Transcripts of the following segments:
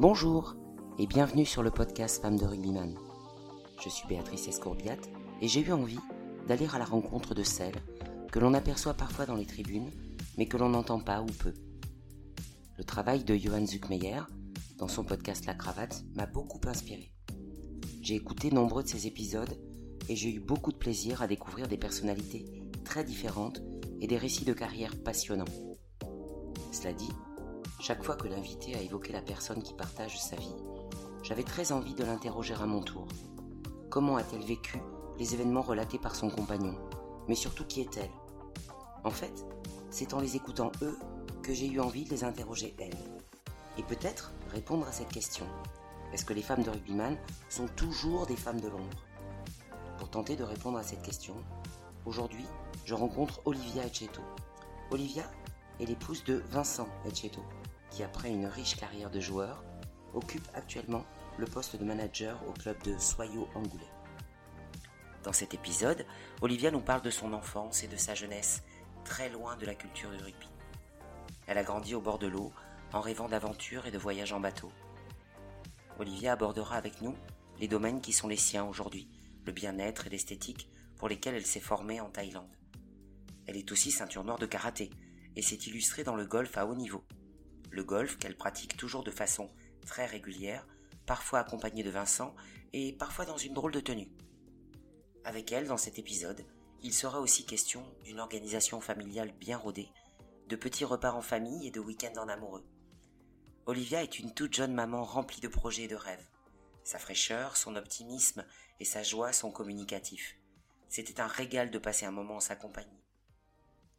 Bonjour et bienvenue sur le podcast Femmes de Rugbyman. Je suis Béatrice Escourbiat et j'ai eu envie d'aller à la rencontre de celles que l'on aperçoit parfois dans les tribunes mais que l'on n'entend pas ou peu. Le travail de Johan Zuckmeyer dans son podcast La Cravate m'a beaucoup inspiré. J'ai écouté nombreux de ses épisodes et j'ai eu beaucoup de plaisir à découvrir des personnalités très différentes et des récits de carrière passionnants. Cela dit, chaque fois que l'invité a évoqué la personne qui partage sa vie, j'avais très envie de l'interroger à mon tour. Comment a-t-elle vécu les événements relatés par son compagnon Mais surtout, qui est-elle? En fait, c'est en les écoutant eux que j'ai eu envie de les interroger elles. Et peut-être répondre à cette question. Est-ce que les femmes de rugbyman sont toujours des femmes de l'ombre? Pour tenter de répondre à cette question, aujourd'hui, je rencontre Olivia Etcheto. Olivia est l'épouse de Vincent Etcheto, qui après une riche carrière de joueur, occupe actuellement le poste de manager au club de Soyo Angoulême. Dans cet épisode, Olivia nous parle de son enfance et de sa jeunesse, très loin de la culture du rugby. Elle a grandi au bord de l'eau, en rêvant d'aventures et de voyages en bateau. Olivia abordera avec nous les domaines qui sont les siens aujourd'hui, le bien-être et l'esthétique pour lesquels elle s'est formée en Thaïlande. Elle est aussi ceinture noire de karaté et s'est illustrée dans le golf à haut niveau. Le golf qu'elle pratique toujours de façon très régulière, parfois accompagnée de Vincent et parfois dans une drôle de tenue. Avec elle, dans cet épisode, il sera aussi question d'une organisation familiale bien rodée, de petits repas en famille et de week-ends en amoureux. Olivia est une toute jeune maman remplie de projets et de rêves. Sa fraîcheur, son optimisme et sa joie sont communicatifs. C'était un régal de passer un moment en sa compagnie.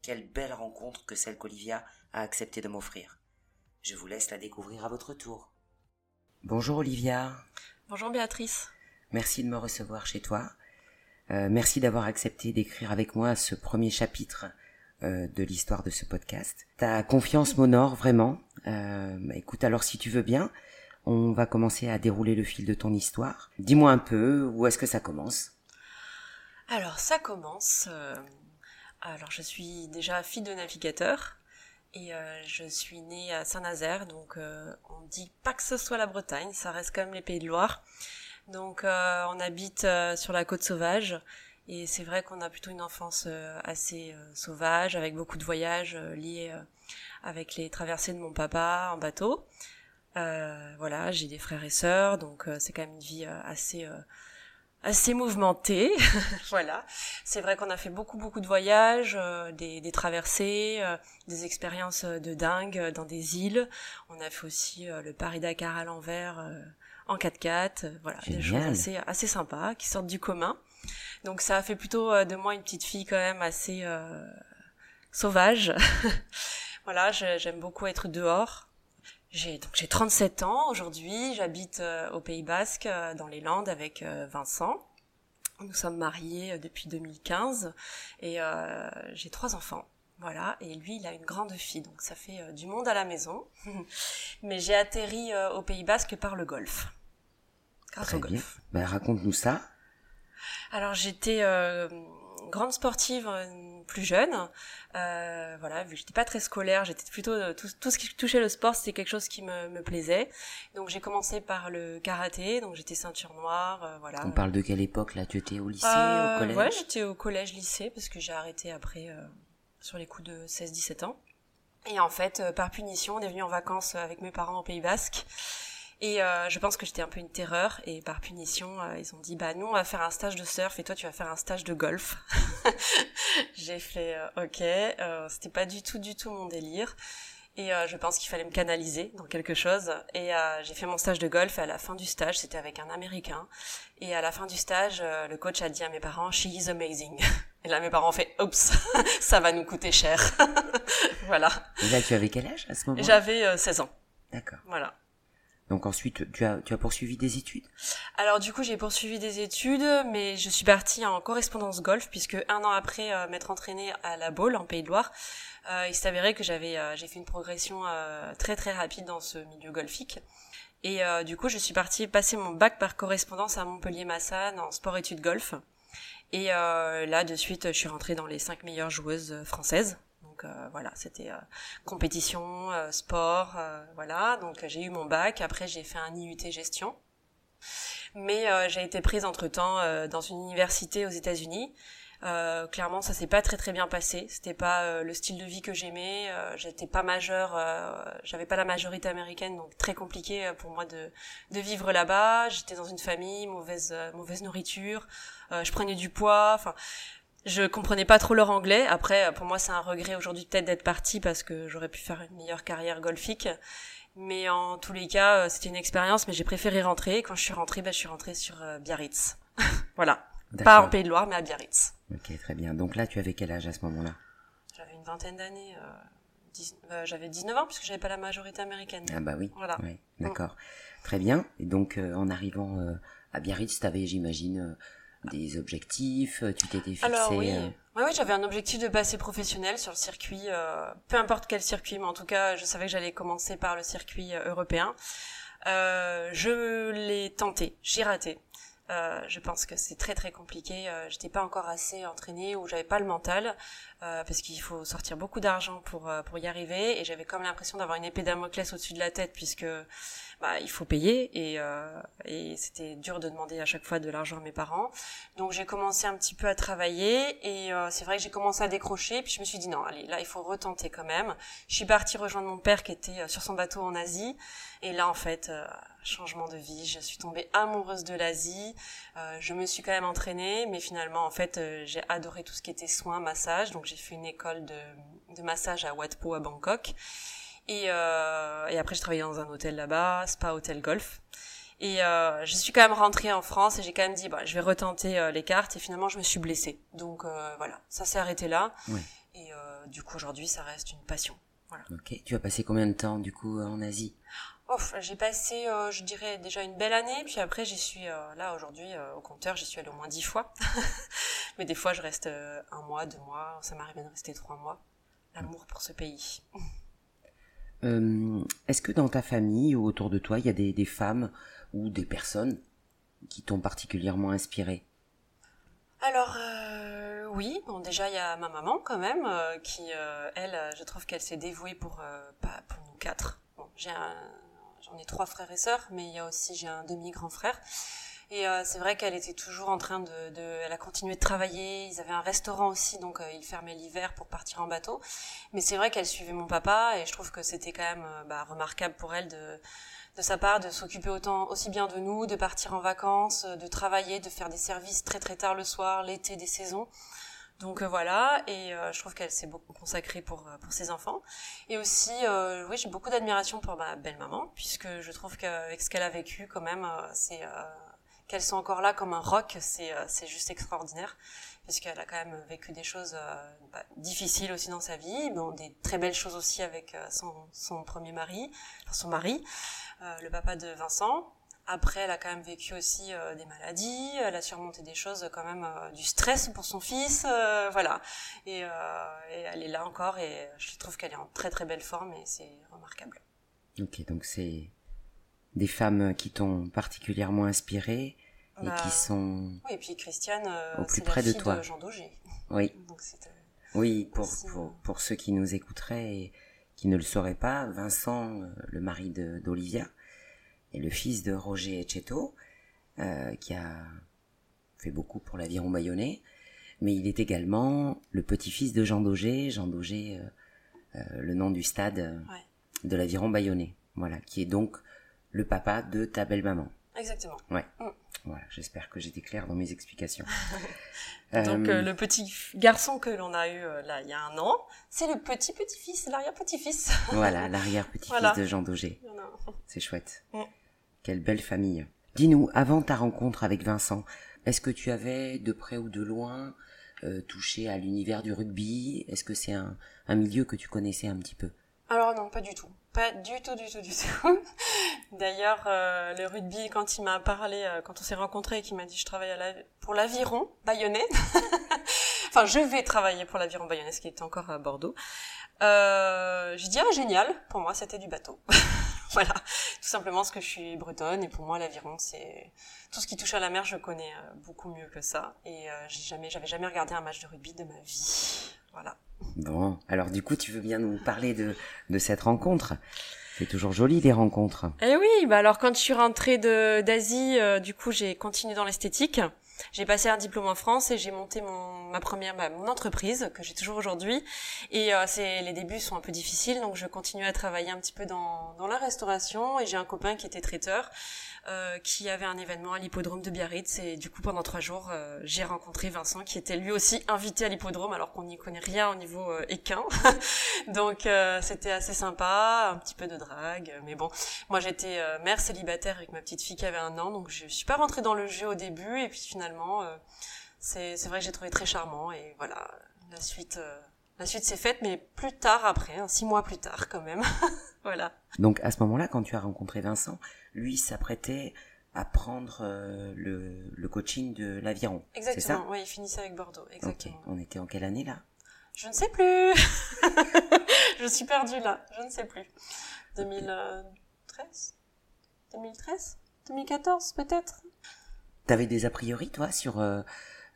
Quelle belle rencontre que celle qu'Olivia a accepté de m'offrir. Je vous laisse la découvrir à votre tour. Bonjour Olivia. Bonjour Béatrice. Merci de me recevoir chez toi. Euh, merci d'avoir accepté d'écrire avec moi ce premier chapitre euh, de l'histoire de ce podcast. Ta confiance m'honore vraiment. Euh, bah, écoute, alors si tu veux bien, on va commencer à dérouler le fil de ton histoire. Dis-moi un peu, où est-ce que ça commence? Alors ça commence. alors je suis déjà fille de navigateur. Et je suis née à Saint-Nazaire, donc on dit pas que ce soit la Bretagne, ça reste quand même les Pays de Loire. Donc euh, on habite euh, sur la côte sauvage et c'est vrai qu'on a plutôt une enfance euh, assez sauvage avec beaucoup de voyages liés avec les traversées de mon papa en bateau. voilà, j'ai des frères et sœurs, donc c'est quand même une vie assez assez mouvementée. voilà, c'est vrai qu'on a fait beaucoup beaucoup de voyages, des, des, traversées, des expériences de dingue dans des îles. On a fait aussi le Paris Dakar à l'envers en 4x4, euh, voilà, des choses assez, assez sympas qui sortent du commun. Donc ça a fait plutôt euh, de moi une petite fille quand même assez euh, sauvage. voilà, j'aime beaucoup être dehors. J'ai donc j'ai 37 ans aujourd'hui, j'habite au Pays Basque dans les Landes avec Vincent. Nous sommes mariés depuis 2015 et j'ai trois enfants. Voilà, et lui, il a une grande fille, donc ça fait du monde à la maison. Mais j'ai atterri au Pays Basque par le golf grâce au golf. Ben, raconte-nous ça. Alors j'étais euh, grande sportive euh, plus jeune. Euh, voilà, vu que j'étais pas très scolaire, j'étais plutôt euh, tout, tout, ce qui touchait le sport, c'était quelque chose qui me, me plaisait. Donc j'ai commencé par le karaté, donc j'étais ceinture noire, euh, voilà. On parle de quelle époque là? Tu étais au lycée, au collège? Ouais, j'étais au collège, lycée, parce que j'ai arrêté après sur les coups de 16-17 ans. Et en fait, par punition, on est venu en vacances avec mes parents au Pays Basque. Et euh, je pense que j'étais un peu une terreur et par punition, euh, ils ont dit bah nous on va faire un stage de surf et toi tu vas faire un stage de golf. J'ai fait euh, ok, euh, c'était pas du tout du tout mon délire. Et je pense qu'il fallait me canaliser dans quelque chose. Et j'ai fait mon stage de golf. Et à la fin du stage, c'était avec un Américain. Et à la fin du stage, le coach a dit à mes parents, "She is amazing." Et là, mes parents ont fait, "Oups, ça va nous coûter cher." voilà. Et là, tu avais quel âge à ce moment J'avais 16 ans. D'accord. Voilà. Donc ensuite, tu as, tu as poursuivi des études? Alors du coup, j'ai poursuivi des études, mais je suis partie en correspondance golf, puisque un an après euh, m'être entraînée à la Baule, en Pays de Loire, euh, il s'avérait que j'avais euh, j'ai fait une progression euh, très très rapide dans ce milieu golfique. Et du coup, je suis partie passer mon bac par correspondance à Montpellier-Massane en sport-études golf. Et là, de suite, je suis rentrée dans les cinq meilleures joueuses françaises Donc voilà, c'était compétition, sport, voilà. Donc j'ai eu mon bac. Après j'ai fait un IUT gestion. Mais j'ai été prise entre temps dans une université aux États-Unis euh, clairement, ça s'est pas très très bien passé. C'était pas euh, le style de vie que j'aimais. Euh, j'étais pas majeure, j'avais pas la majorité américaine, donc très compliqué pour moi de, de vivre là-bas. J'étais dans une famille, mauvaise mauvaise nourriture, je prenais du poids. Enfin, je comprenais pas trop leur anglais. Après, pour moi, c'est un regret aujourd'hui peut-être d'être partie parce que j'aurais pu faire une meilleure carrière golfique. Mais en tous les cas, c'était une expérience, mais j'ai préféré rentrer. Quand je suis rentrée, ben, je suis rentrée sur Biarritz. voilà. Pas en Pays de Loire, mais à Biarritz. Ok, très bien. Donc là, tu avais quel âge à ce moment-là? J'avais une vingtaine d'années. Euh, euh, j'avais 19 ans puisque j'avais pas la majorité américaine. Ah bah oui. Voilà. D'accord. Très bien. Et donc, euh, en arrivant à Biarritz, tu avais, j'imagine, des objectifs. Tu t'étais fixé. Alors oui. Oui, oui, j'avais un objectif de passer professionnel sur le circuit, peu importe quel circuit, mais en tout cas, je savais que j'allais commencer par le circuit européen. je l'ai tenté, j'ai raté. Euh, je pense que c'est très très compliqué. Euh, j'étais pas encore assez entraînée ou j'avais pas le mental euh, parce qu'il faut sortir beaucoup d'argent pour euh, pour y arriver et j'avais comme l'impression d'avoir une épée Damoclès au-dessus de la tête puisque bah, il faut payer et et c'était dur de demander à chaque fois de l'argent à mes parents. Donc j'ai commencé un petit peu à travailler et c'est vrai que j'ai commencé à décrocher puis je me suis dit non allez là il faut retenter quand même. Je suis partie rejoindre mon père qui était sur son bateau en Asie et là en fait changement de vie. Je suis tombée amoureuse de l'Asie. Euh, je me suis quand même entraînée, mais finalement, en fait, euh, j'ai adoré tout ce qui était soins, massage. Donc, j'ai fait une école de, de massage à Wat Po à Bangkok. Et, euh, et après, j'ai travaillé dans un hôtel là-bas, spa, hôtel golf. Et euh, je suis quand même rentrée en France et j'ai quand même dit, bah, je vais retenter euh, les cartes. Et finalement, je me suis blessée. Donc voilà, ça s'est arrêté là. Et du coup, aujourd'hui, ça reste une passion. Voilà. Ok. Tu as passé combien de temps du coup en Asie? J'ai passé, euh, je dirais, déjà une belle année, puis après j'y suis, euh, là aujourd'hui, euh, au compteur, j'y suis allée au moins dix fois. Mais des fois je reste un mois, deux mois, ça m'arrive de rester trois mois. L'amour pour ce pays. Est-ce que dans ta famille ou autour de toi, il y a des, des femmes ou des personnes qui t'ont particulièrement inspiré Alors, oui, bon déjà il y a ma maman quand même, qui, elle, je trouve qu'elle s'est dévouée pour, pour nous quatre. Bon, j'ai un on est trois frères et sœurs, mais il y a aussi j'ai un demi grand frère. Et euh, c'est vrai qu'elle était toujours en train de, de, elle a continué de travailler. Ils avaient un restaurant aussi, donc euh, ils fermaient l'hiver pour partir en bateau. Mais c'est vrai qu'elle suivait mon papa, et je trouve que c'était quand même euh, bah, remarquable pour elle de, de sa part de s'occuper autant aussi bien de nous, de partir en vacances, de travailler, de faire des services très très tard le soir, l'été, des saisons. Donc euh, voilà, et euh, je trouve qu'elle s'est beaucoup consacrée pour euh, pour ses enfants. Et aussi, oui, j'ai beaucoup d'admiration pour ma belle-maman, puisque je trouve qu'avec ce qu'elle a vécu, quand même, c'est qu'elle soit encore là comme un roc, c'est c'est juste extraordinaire, puisqu'elle a quand même vécu des choses bah, difficiles aussi dans sa vie, bon, des très belles choses aussi avec son son premier mari, enfin son mari, le papa de Vincent. Après, elle a quand même vécu aussi euh, des maladies, elle a surmonté des choses quand même, euh, du stress pour son fils, euh, voilà. Et, et, elle est là encore et je trouve qu'elle est en très très belle forme et c'est remarquable. Ok, donc c'est des femmes qui t'ont particulièrement inspirée et bah, qui sont oui, et puis Christiane, au plus près de toi. De Jean Daugé. Oui. oui, pour, pour, pour, ceux qui nous écouteraient et qui ne le sauraient pas, Vincent, le mari d'Olivia, et le fils de Roger Etcheto, euh, qui a fait beaucoup pour l'aviron bayonnais, mais il est également le petit-fils de Jean Daugé, Jean Daugé, euh, euh, le nom du stade de l'aviron bayonnais, voilà, qui est donc le papa de ta belle-maman. Exactement. Ouais. Mm. Voilà, j'espère que j'étais clair dans mes explications. Donc le petit garçon que l'on a eu là il y a un an, c'est le petit petit-fils, l'arrière-petit-fils. voilà, l'arrière-petit-fils de Jean Daugé. C'est chouette. Mm. Quelle belle famille. Dis-nous, avant ta rencontre avec Vincent, est-ce que tu avais de près ou de loin euh, touché à l'univers du rugby? Est-ce que c'est un, un, milieu que tu connaissais un petit peu? Alors non, pas du tout. Pas du tout, du tout, du tout. D'ailleurs, euh, le rugby, quand il m'a parlé, euh, quand on s'est rencontrés et qu'il m'a dit je travaille à la... pour l'aviron bayonnais, enfin je vais travailler pour l'aviron bayonnais, qui est encore à Bordeaux, euh, j'ai dit ah génial, pour moi c'était du bateau. voilà, tout simplement parce que je suis bretonne et pour moi l'aviron c'est tout ce qui touche à la mer, je connais euh, beaucoup mieux que ça et euh, j'ai jamais, j'avais jamais regardé un match de rugby de ma vie. Voilà. Bon, alors du coup, tu veux bien nous parler de, de cette rencontre? C'est toujours joli les rencontres. Eh oui, bah alors quand je suis rentrée de d'Asie, euh, du coup j'ai continué dans l'esthétique. J'ai passé un diplôme en France et j'ai monté mon, ma première mon entreprise que j'ai toujours aujourd'hui. Et euh, c'est les débuts sont un peu difficiles, donc je continue à travailler un petit peu dans, dans la restauration. Et j'ai un copain qui était traiteur, euh, qui avait un événement à l'hippodrome de Biarritz. Et du coup, pendant trois jours, euh, j'ai rencontré Vincent, qui était lui aussi invité à l'hippodrome, alors qu'on n'y connaît rien au niveau euh, équin. donc c'était assez sympa, un petit peu de drague. Mais bon, moi j'étais mère célibataire avec ma petite fille qui avait un an, donc je suis pas rentrée dans le jeu au début. Et puis finalement euh, c'est vrai que j'ai trouvé très charmant et voilà, la suite, euh, la suite s'est faite, mais plus tard après, hein, six mois plus tard quand même. voilà. Donc à ce moment-là, quand tu as rencontré Vincent, lui s'apprêtait à prendre euh, le, coaching de l'aviron. Exactement, oui, il finissait avec Bordeaux. Exactement. On était en quelle année là? Je ne sais plus. je suis perdue là, je ne sais plus. 2013 2013 2014 peut-être? T'avais des a priori, toi, sur euh,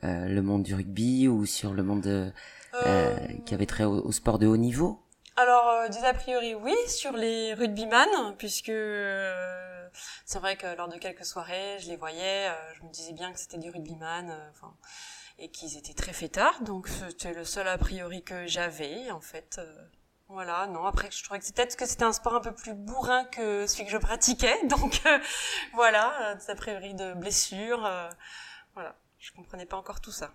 euh, le monde du rugby ou sur le monde qui avait trait au, sport de haut niveau? Alors, des a priori, oui, sur les rugbyman, puisque c'est vrai que lors de quelques soirées, je les voyais, je me disais bien que c'était des rugbyman, enfin et qu'ils étaient très fêtards, donc c'était le seul a priori que j'avais, en fait. Voilà, non, après je trouvais que c'est peut-être que c'était un sport un peu plus bourrin que celui que je pratiquais, donc euh, voilà, euh, a priori de blessures, euh, voilà, je comprenais pas encore tout ça.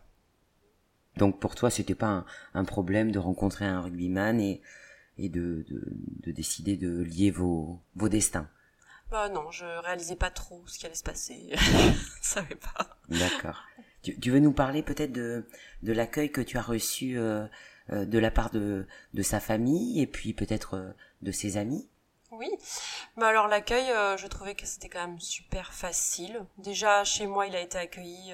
Donc pour toi, c'était pas un, problème de rencontrer un rugbyman et, et de, de, décider de lier vos destins? Bah non, je réalisais pas trop ce qui allait se passer, je savais pas. D'accord. Tu, tu, veux nous parler peut-être de, de l'accueil que tu as reçu euh, euh, de la part de, de sa famille et puis peut-être euh, de ses amis? Oui, mais alors l'accueil, je trouvais que c'était quand même super facile. Déjà chez moi, il a été accueilli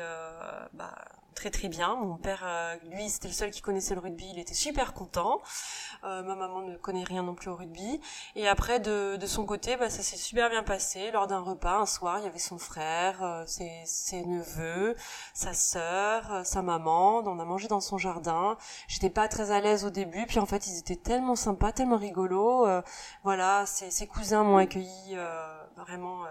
bah, très très bien. Mon père, euh, lui, c'était le seul qui connaissait le rugby, il était super content. Euh, ma maman ne connaît rien non plus au rugby. Et après, de, de son côté, bah, ça s'est super bien passé. Lors d'un repas, un soir, il y avait son frère, euh, ses, ses, neveux, sa sœur, euh, sa maman. On a mangé dans son jardin. J'étais pas très à l'aise au début, puis en fait, ils étaient tellement sympas, tellement rigolos. voilà, ses, ses cousins m'ont accueilli vraiment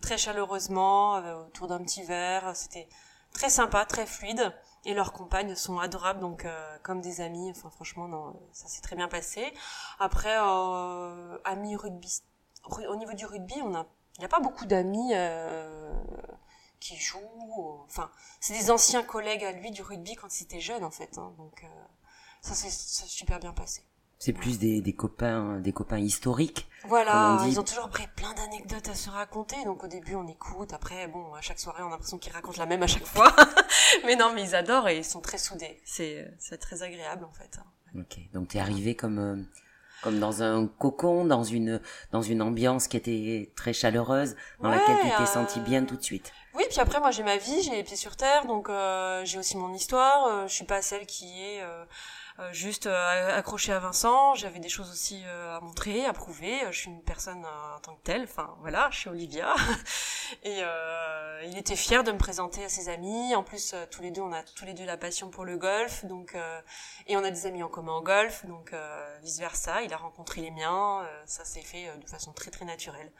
très chaleureusement autour d'un petit verre. C'était très sympa, très fluide. Et leurs compagnes sont adorables, donc euh, comme des amis. Enfin, franchement, non, ça s'est très bien passé. Après, euh, amis rugby, au niveau du rugby, on a, il n'y a pas beaucoup d'amis euh, qui jouent. Enfin, c'est des anciens collègues à lui du rugby quand il était jeune, en fait. Hein, donc, euh, ça s'est super bien passé. C'est plus des, des, copains, des copains historiques. Voilà, ils ont toujours pris plein d'anecdotes à se raconter. Donc au début on écoute, après bon, à chaque soirée on a l'impression qu'ils racontent la même à chaque fois. mais non, mais ils adorent et ils sont très soudés. C'est c'est très agréable en fait. Ok, donc t'es arrivé comme euh, comme dans un cocon, dans une dans une ambiance qui était très chaleureuse, dans laquelle tu t'es senti bien tout de suite. Oui, puis après moi j'ai ma vie, j'ai les pieds sur terre, donc euh, j'ai aussi mon histoire. Euh, je suis pas celle qui est euh, euh, juste euh, accroché à Vincent. J'avais des choses aussi euh, à montrer, à prouver. Je suis une personne en tant que telle. Enfin voilà, je suis Olivia. et il était fier de me présenter à ses amis. En plus, tous les deux, on a tous les deux la passion pour le golf. Donc et on a des amis en commun au golf. Donc vice versa. Il a rencontré les miens. ça s'est fait de façon très très naturelle.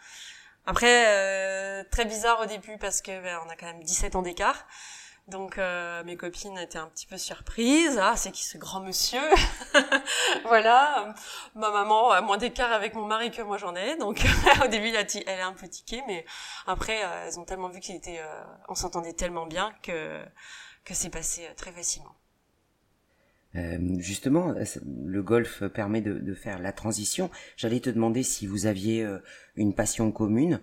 Après, très bizarre au début parce que ben, on a quand même 17 ans d'écart. Donc euh, mes copines étaient un petit peu surprises. Ah, c'est qui ce grand monsieur Voilà. Ma maman a moins d'écart avec mon mari que moi j'en ai. Donc au début, elle, est un peu tiquée, mais après, euh, elles ont tellement vu qu'il était, euh, on s'entendait tellement bien que que c'est passé très facilement. justement, le golf permet de, de faire la transition. J'allais te demander si vous aviez une passion commune,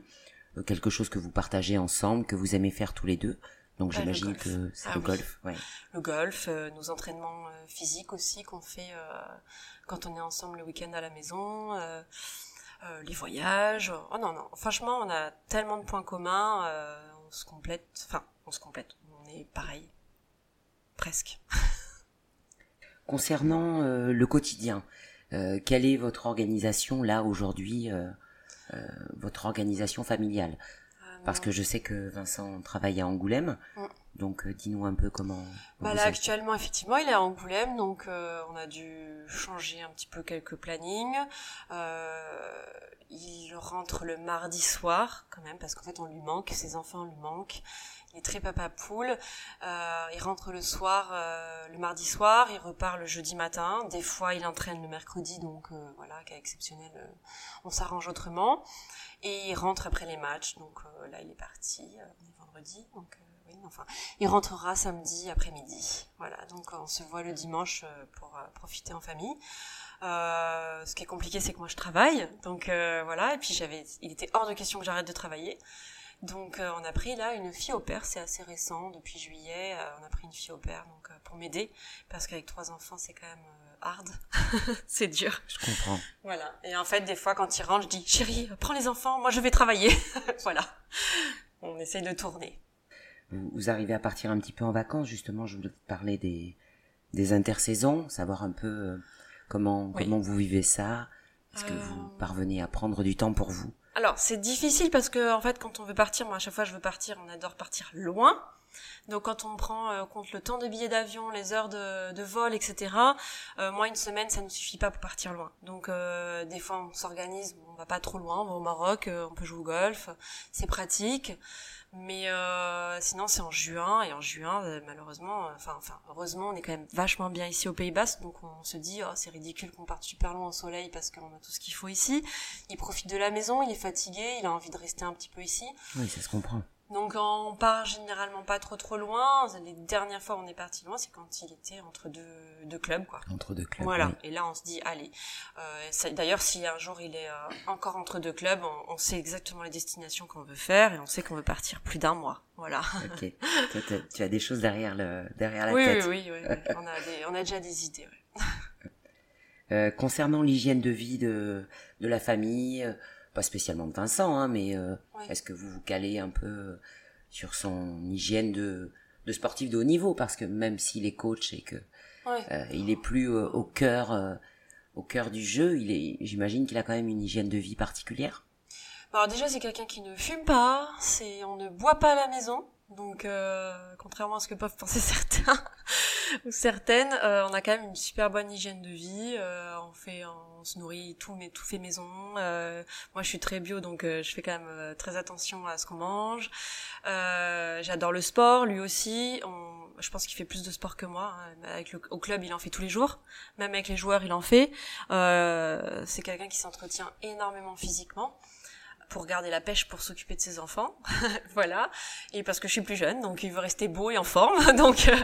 quelque chose que vous partagez ensemble, que vous aimez faire tous les deux. Donc j'imagine que c'est ah le golf. Ouais. Le golf, euh, nos entraînements euh, physiques aussi qu'on fait euh, quand on est ensemble le week-end à la maison, les voyages. Oh non non, franchement on a tellement de points communs, on se complète. Enfin, on se complète. On est pareil, presque. Concernant le quotidien, quelle est votre organisation là aujourd'hui, votre organisation familiale? Parce que je sais que Vincent travaille à Angoulême. Donc dis-nous un peu comment. Bah là actuellement effectivement il est à Angoulême donc on a dû changer un petit peu quelques plannings. il rentre le mardi soir quand même parce qu'en fait on lui manque, ses enfants lui manquent. Il est très papa poule. Euh, il rentre le soir, euh, le mardi soir, il repart le jeudi matin. Des fois, il entraîne le mercredi, donc euh, voilà, cas exceptionnel, euh, on s'arrange autrement. Et il rentre après les matchs, donc là, il est parti. on est vendredi, donc enfin, il rentrera samedi après-midi. Voilà, donc on se voit le dimanche pour profiter en famille. Euh, ce qui est compliqué, c'est que moi je travaille, donc voilà. Et puis j'avais, il était hors de question que j'arrête de travailler. Donc euh, on a pris là une fille au père, c'est assez récent, depuis juillet, euh, on a pris une fille au père donc euh, pour m'aider parce qu'avec trois enfants c'est quand même hard, c'est dur. Je comprends. Voilà. Et en fait des fois quand il rentre, je dis chérie, prends les enfants, moi je vais travailler. voilà. On essaye de tourner. Vous, arrivez à partir un petit peu en vacances justement. Je voulais parler des des intersaisons, savoir un peu comment comment vous vivez ça. Est-ce que vous parvenez à prendre du temps pour vous? Alors, c'est difficile parce que, en fait, quand on veut partir, moi, à chaque fois, je veux partir, on adore partir loin. Donc, quand on prend euh, compte le temps de billet d'avion, les heures de, vol, etc., euh, moi, une semaine, ça ne suffit pas pour partir loin. Donc, euh, des fois, on s'organise, on va pas trop loin, on va au Maroc, on peut jouer au golf, c'est pratique. Mais euh, sinon, c'est en juin, et en juin, euh, malheureusement, euh, enfin, enfin, heureusement, on est quand même vachement bien ici au Pays Basque, donc on se dit, oh, c'est ridicule qu'on parte super loin au soleil parce qu'on a tout ce qu'il faut ici. Il profite de la maison, il est fatigué, il a envie de rester un petit peu ici. Oui, ça se comprend. Donc on part généralement pas trop trop loin. Les dernières fois où on est parti loin, c'est quand il était entre deux, deux clubs, quoi. Entre deux clubs. Voilà. Et là, on se dit, allez. Euh, D'ailleurs, si un jour il est euh, encore entre deux clubs, on, sait exactement les destinations qu'on veut faire et on sait qu'on veut partir plus d'un mois. Voilà. Ok. tu as des choses derrière le derrière la oui, tête. Oui, oui, oui. on, a des, on a déjà des idées. euh, concernant l'hygiène de vie de de la famille pas spécialement de Vincent, hein, mais euh, est-ce que vous vous calez un peu euh, sur son hygiène de, de sportif de haut niveau? Parce que même s'il est coach et que euh, il est plus au cœur au cœur du jeu, il est, j'imagine qu'il a quand même une hygiène de vie particulière? Alors déjà, c'est quelqu'un qui ne fume pas, c'est on ne boit pas à la maison, donc contrairement à ce que peuvent penser certains ou certaines, on a quand même une super bonne hygiène de vie. on fait, on se nourrit tout, mais tout fait maison. Euh, moi, je suis très bio, donc euh, je fais quand même euh, très attention à ce qu'on mange. J'adore le sport, lui aussi. Je pense qu'il fait plus de sport que moi. Hein. Au club, il en fait tous les jours. Même avec les joueurs, il en fait. C'est quelqu'un qui s'entretient énormément physiquement pour garder la pêche pour s'occuper de ses enfants, voilà. Et parce que je suis plus jeune, donc il veut rester beau et en forme, donc euh,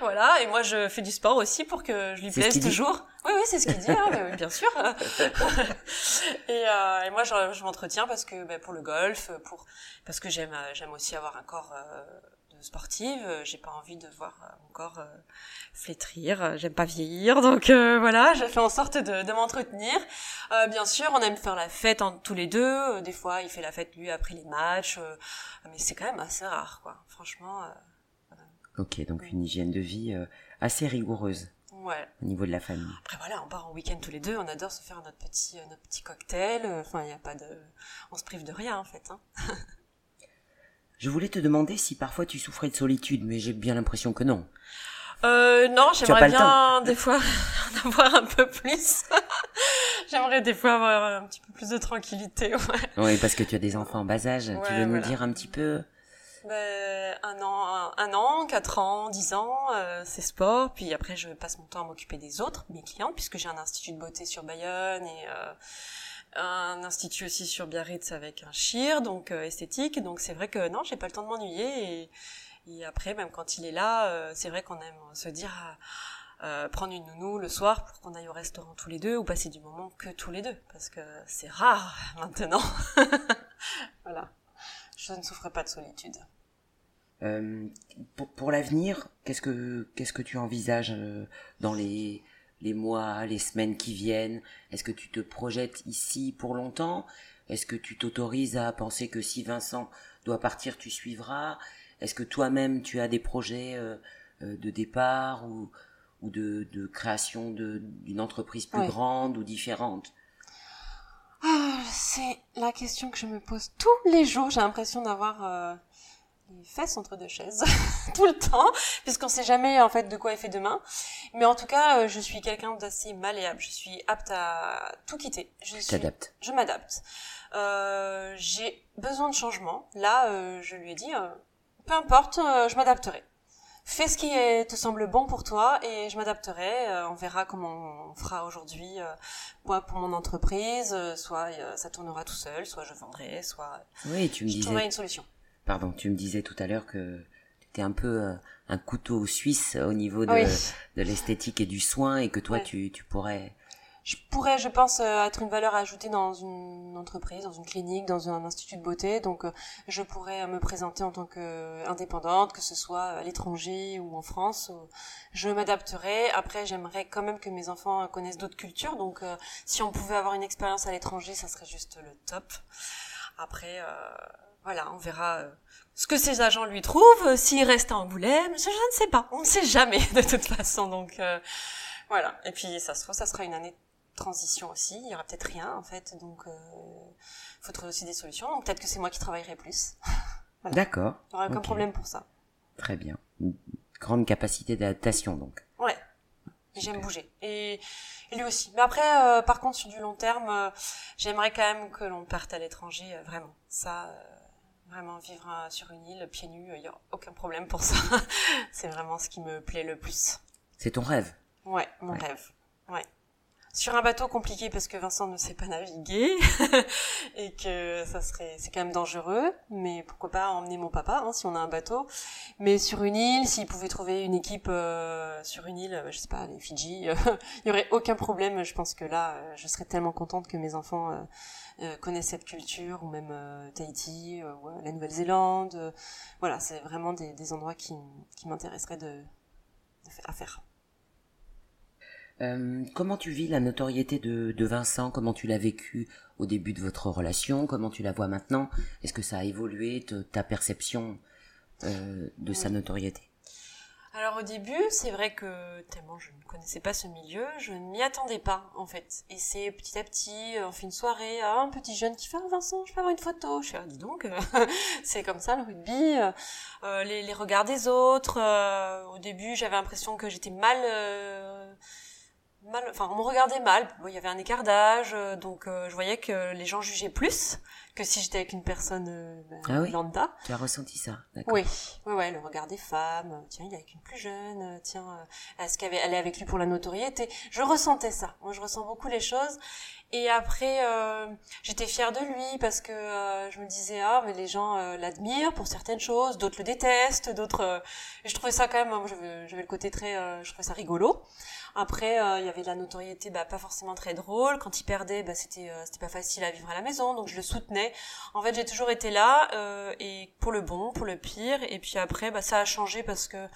voilà. Et moi, je fais du sport aussi pour que je lui plaise toujours. Oui, oui, c'est ce qu'il dit, hein, bien sûr. et, euh, et, moi, je, je m'entretiens parce que ben, pour le golf, pour parce que j'aime, j'aime aussi avoir un corps euh, sportive, euh, j'ai pas envie de voir mon corps euh, flétrir, euh, j'aime pas vieillir, donc voilà, j'ai fait en sorte de, de m'entretenir. bien sûr, on aime faire la fête en, tous les deux, des fois il fait la fête lui après les matchs, mais c'est quand même assez rare, quoi. Franchement. Ok, donc une hygiène de vie assez rigoureuse. Ouais. Au niveau de la famille. Après voilà, on part en week-end tous les deux, on adore se faire notre petit, notre petit cocktail. Enfin, il y a pas de, on se prive de rien en fait. Hein. Je voulais te demander si parfois tu souffrais de solitude, mais j'ai bien l'impression que non. Euh, non, j'aimerais bien des fois en avoir un peu plus. j'aimerais des fois avoir un petit peu plus de tranquillité. Ouais. Oui, parce que tu as des enfants en bas âge. tu veux nous dire un petit peu? Ben, un an, un, an, quatre ans, dix ans, euh, c'est sport. Puis après, je passe mon temps à m'occuper des autres, mes clients, puisque j'ai un institut de beauté sur Bayonne et euh, un institut aussi sur Biarritz avec un chir, donc euh, esthétique. Donc c'est vrai que non, j'ai pas le temps de m'ennuyer. Et, après, même quand il est là, euh, c'est vrai qu'on aime se dire euh, prendre une nounou le soir pour qu'on aille au restaurant tous les deux ou passer du moment que tous les deux, parce que c'est rare maintenant. voilà. Je ne souffre pas de solitude. pour, pour l'avenir, qu'est-ce que qu'est-ce que tu envisages dans les les mois, les semaines qui viennent. Est-ce que tu te projettes ici pour longtemps? Est-ce que tu t'autorises à penser que si Vincent doit partir, tu suivras? Est-ce que toi-même tu as des projets euh, euh, de départ ou, ou de, création d'une entreprise plus grande ou différente? Ah, C'est la question que je me pose tous les jours. J'ai l'impression d'avoir les fesses entre deux chaises tout le temps, puisqu'on sait jamais en fait de quoi est fait demain. Mais en tout cas, euh, je suis quelqu'un d'assez malléable. Je suis apte à tout quitter. Je suis-. Je m'adapte. Euh, j'ai besoin de changement. Là, euh, je lui ai dit, euh, peu importe, euh, je m'adapterai. Fais ce qui est- te semble bon pour toi et je m'adapterai. Euh, on verra comment on fera aujourd'hui. euh, moi, pour mon entreprise, euh, soit euh, ça tournera tout seul, soit je vendrai, soit Oui, tu me je trouverai une solution. Pardon, tu me disais tout à l'heure que tu étais un peu euh, un couteau suisse au niveau de, Oui. de l'esthétique et du soin et que toi, Ouais. tu, tu pourrais... Je pourrais, je pense, euh, être une valeur ajoutée dans une entreprise, dans une clinique, dans un institut de beauté. Donc, euh, je pourrais euh, me présenter en tant qu'indépendante, que ce soit à l'étranger ou en France. Euh, Je m'adapterai. Après, j'aimerais quand même que mes enfants euh, connaissent d'autres cultures. Donc, euh, si on pouvait avoir une expérience à l'étranger, ça serait juste le top. Après, euh, voilà, on verra euh, ce que ses agents lui trouvent. euh, S'il reste à Angoulême, je, je ne sais pas. On ne sait jamais de toute façon. Donc, euh, voilà. Et puis, ça se trouve, ça sera une année transition aussi, il y aura peut-être rien en fait, donc euh, faut trouver aussi des solutions. Donc peut-être que c'est moi qui travaillerai plus. Voilà. D'accord. Il n'y aura aucun problème pour ça. Très bien. Une grande capacité d'adaptation, donc. Ouais. J'aime bouger. Et, et lui aussi. Mais après, euh, par contre, sur du long terme, euh, j'aimerais quand même que l'on parte à l'étranger, vraiment. Ça, euh, vraiment vivre euh, sur une île, pieds nus, il n'y a aucun problème pour ça. c'est vraiment ce qui me plaît le plus. C'est ton rêve? Ouais, mon Ouais. rêve. Ouais. Sur un bateau compliqué parce que Vincent ne sait pas naviguer et que ça serait c'est quand même dangereux, mais pourquoi pas emmener mon papa hein, si on a un bateau. Mais sur une île, s'il pouvait trouver une équipe euh, sur une île, euh, je sais pas, les Fidji, il y aurait aucun problème. Je pense que là, euh, je serais tellement contente que mes enfants connaissent cette culture ou même Tahiti, ou, la Nouvelle-Zélande. voilà, c'est vraiment des, endroits qui, qui m'intéresseraient de, à faire. Euh, comment tu vis la notoriété de, de Vincent? Comment tu l'as vécu au début de votre relation? Comment tu la vois maintenant? Est-ce que ça a évolué, te- ta perception euh, de sa notoriété? Alors au début, c'est vrai que tellement je ne connaissais pas ce milieu, je ne m'y attendais pas en fait. Et c'est petit à petit, euh, on fait une soirée, ah, un petit jeune qui fait ah, Vincent, je peux avoir une photo. Je fais ah, dis donc, c'est comme ça le rugby. euh, les, les regards des autres. euh, au début, j'avais l'impression que j'étais mal. euh, Mal, enfin, on me regardait mal. Bon, il y avait un écart d'âge, euh, donc euh, je voyais que les gens jugeaient plus que si j'étais avec une personne euh, Ah oui lambda. Tu as ressenti ça D'accord. Oui, ouais, ouais, le regard des femmes. euh, Tiens, il est avec une plus jeune. euh, Tiens, est-ce qu'elle elle est avec lui pour la notoriété? Je ressentais ça. Moi, je ressens beaucoup les choses. Et après, euh, j'étais fière de lui parce que euh, je me disais ah, mais les gens euh, l'admirent pour certaines choses, d'autres le détestent, d'autres. euh, je trouvais ça quand même. J'avais j'avais le côté très. euh, je trouvais ça rigolo. Après, euh, il y avait la notoriété, bah, pas forcément très drôle. Quand il perdait, bah, c'était euh, c'était pas facile à vivre à la maison, donc je le soutenais. En fait, j'ai toujours été là, euh, et pour le bon, pour le pire. Et puis après, bah, ça a changé parce que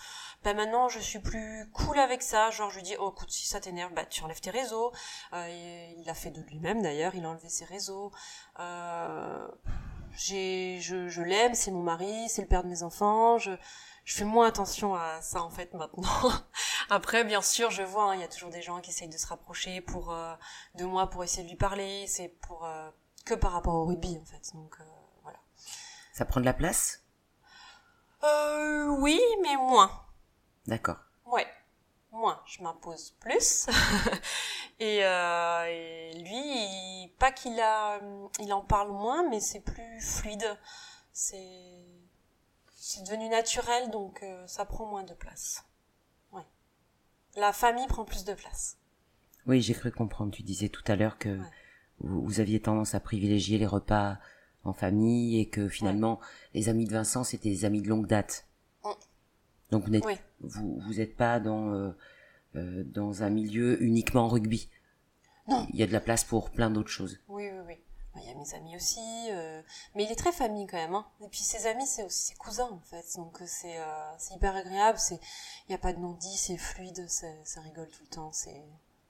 bah, maintenant, je suis plus cool avec ça. Genre, je lui dis, oh, écoute, si ça t'énerve, bah, tu enlèves tes réseaux. Il l'a fait de lui-même d'ailleurs, il a enlevé ses réseaux. Euh, je, je l'aime, c'est mon mari, c'est le père de mes enfants. Je, je fais moins attention à ça en fait maintenant. Après, bien sûr, je vois, hein, il y a toujours des gens qui essayent de se rapprocher pour euh, de moi pour essayer de lui parler. C'est pour euh, que par rapport au rugby en fait. Donc euh, voilà. Ça prend de la place? Euh, oui, mais moins. D'accord. Ouais, moins. Je m'impose plus. et, euh, et lui, il- pas qu'il a, il en parle moins, mais c'est plus fluide. C'est, c'est devenu naturel, donc euh, ça prend moins de place. La famille prend plus de place. Oui, j'ai cru comprendre. Tu disais tout à l'heure que Ouais. vous, vous aviez tendance à privilégier les repas en famille et que finalement, les amis de Vincent, c'était des amis de longue date. Mm. Donc vous n'êtes Oui. vous, vous êtes pas dans, euh, euh, dans un milieu uniquement rugby. Non. Il y a de la place pour plein d'autres choses. Oui, oui, oui. Il y a mes amis aussi, euh, mais il est très famille quand même. Hein. Et puis ses amis, c'est aussi ses cousins en fait. Donc euh, c'est euh, hyper agréable. C'est il y a pas de non-dit, c'est fluide, ça rigole tout le temps. C'est